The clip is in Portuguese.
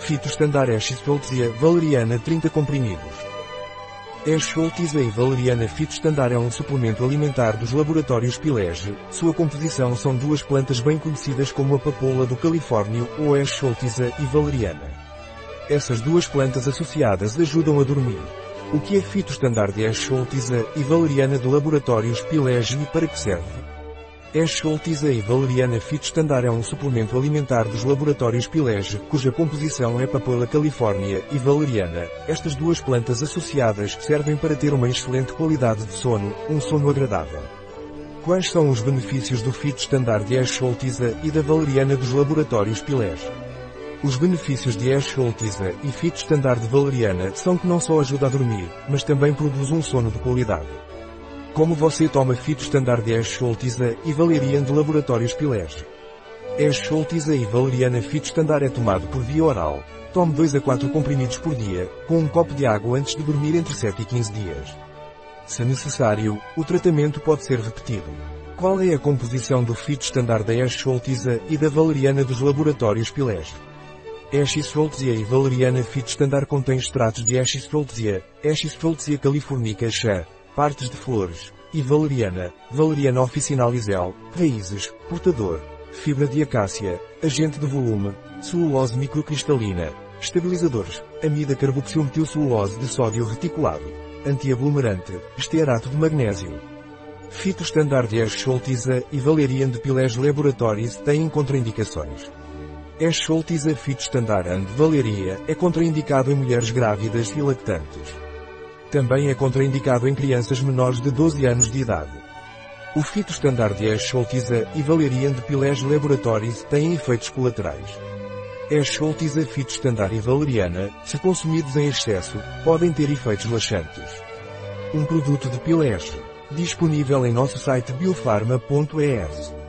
Fitostandard Eschscholtzia valeriana 30 comprimidos. Eschscholtzia e valeriana Fitostandard é um suplemento alimentar dos laboratórios Pilege. Sua composição são duas plantas bem conhecidas como a papoula do Califórnio ou Eschscholtzia e valeriana. Essas duas plantas associadas ajudam a dormir. O que é Fitostandard Eschscholtzia e valeriana de laboratórios Pilege e para que serve? Eschscholtzia e valeriana Fitostandard é um suplemento alimentar dos laboratórios Pilege, cuja composição é papoula california e valeriana. Estas duas plantas associadas servem para ter uma excelente qualidade de sono, um sono agradável. Quais são os benefícios do Fitostandard de Eschscholtzia e da valeriana dos laboratórios Pilege? Os benefícios de Eschscholtzia e Fitostandard valeriana são que não só ajuda a dormir, mas também produz um sono de qualidade. Como você toma de Eschscholtzia e valeriana de laboratórios Pilege? Eschscholtzia e valeriana fitostandard é tomado por via oral. Tome 2 a 4 comprimidos por dia, com um copo de água antes de dormir entre 7 e 15 dias. Se necessário, o tratamento pode ser repetido. Qual é a composição do fitostandard da Eschscholtzia e da valeriana dos laboratórios Pilege? Eschscholtzia e valeriana fitostandard contém extratos de Eschscholtzia, Eschscholtzia californica chá, partes de flores, e valeriana, valeriana officinalis raízes, portador, fibra de acácia, agente de volume, celulose microcristalina, estabilizadores, amida carboxilmetilcelulose de sódio reticulado, antiaglomerante, estearato de magnésio. Fitostandard Eschscholtzia e valeriana de Pilege Laboratories têm contraindicações. Eschscholtzia Fitostandard and Valeria é contraindicado em mulheres grávidas e lactantes. Também é contraindicado em crianças menores de 12 anos de idade. O fitostandard de Eschscholtzia e valerian de Pilege Laboratories têm efeitos colaterais. Eschscholtzia fitostandard e valeriana, se consumidos em excesso, podem ter efeitos laxantes. Um produto de Pilege. Disponível em nosso site biofarma.es.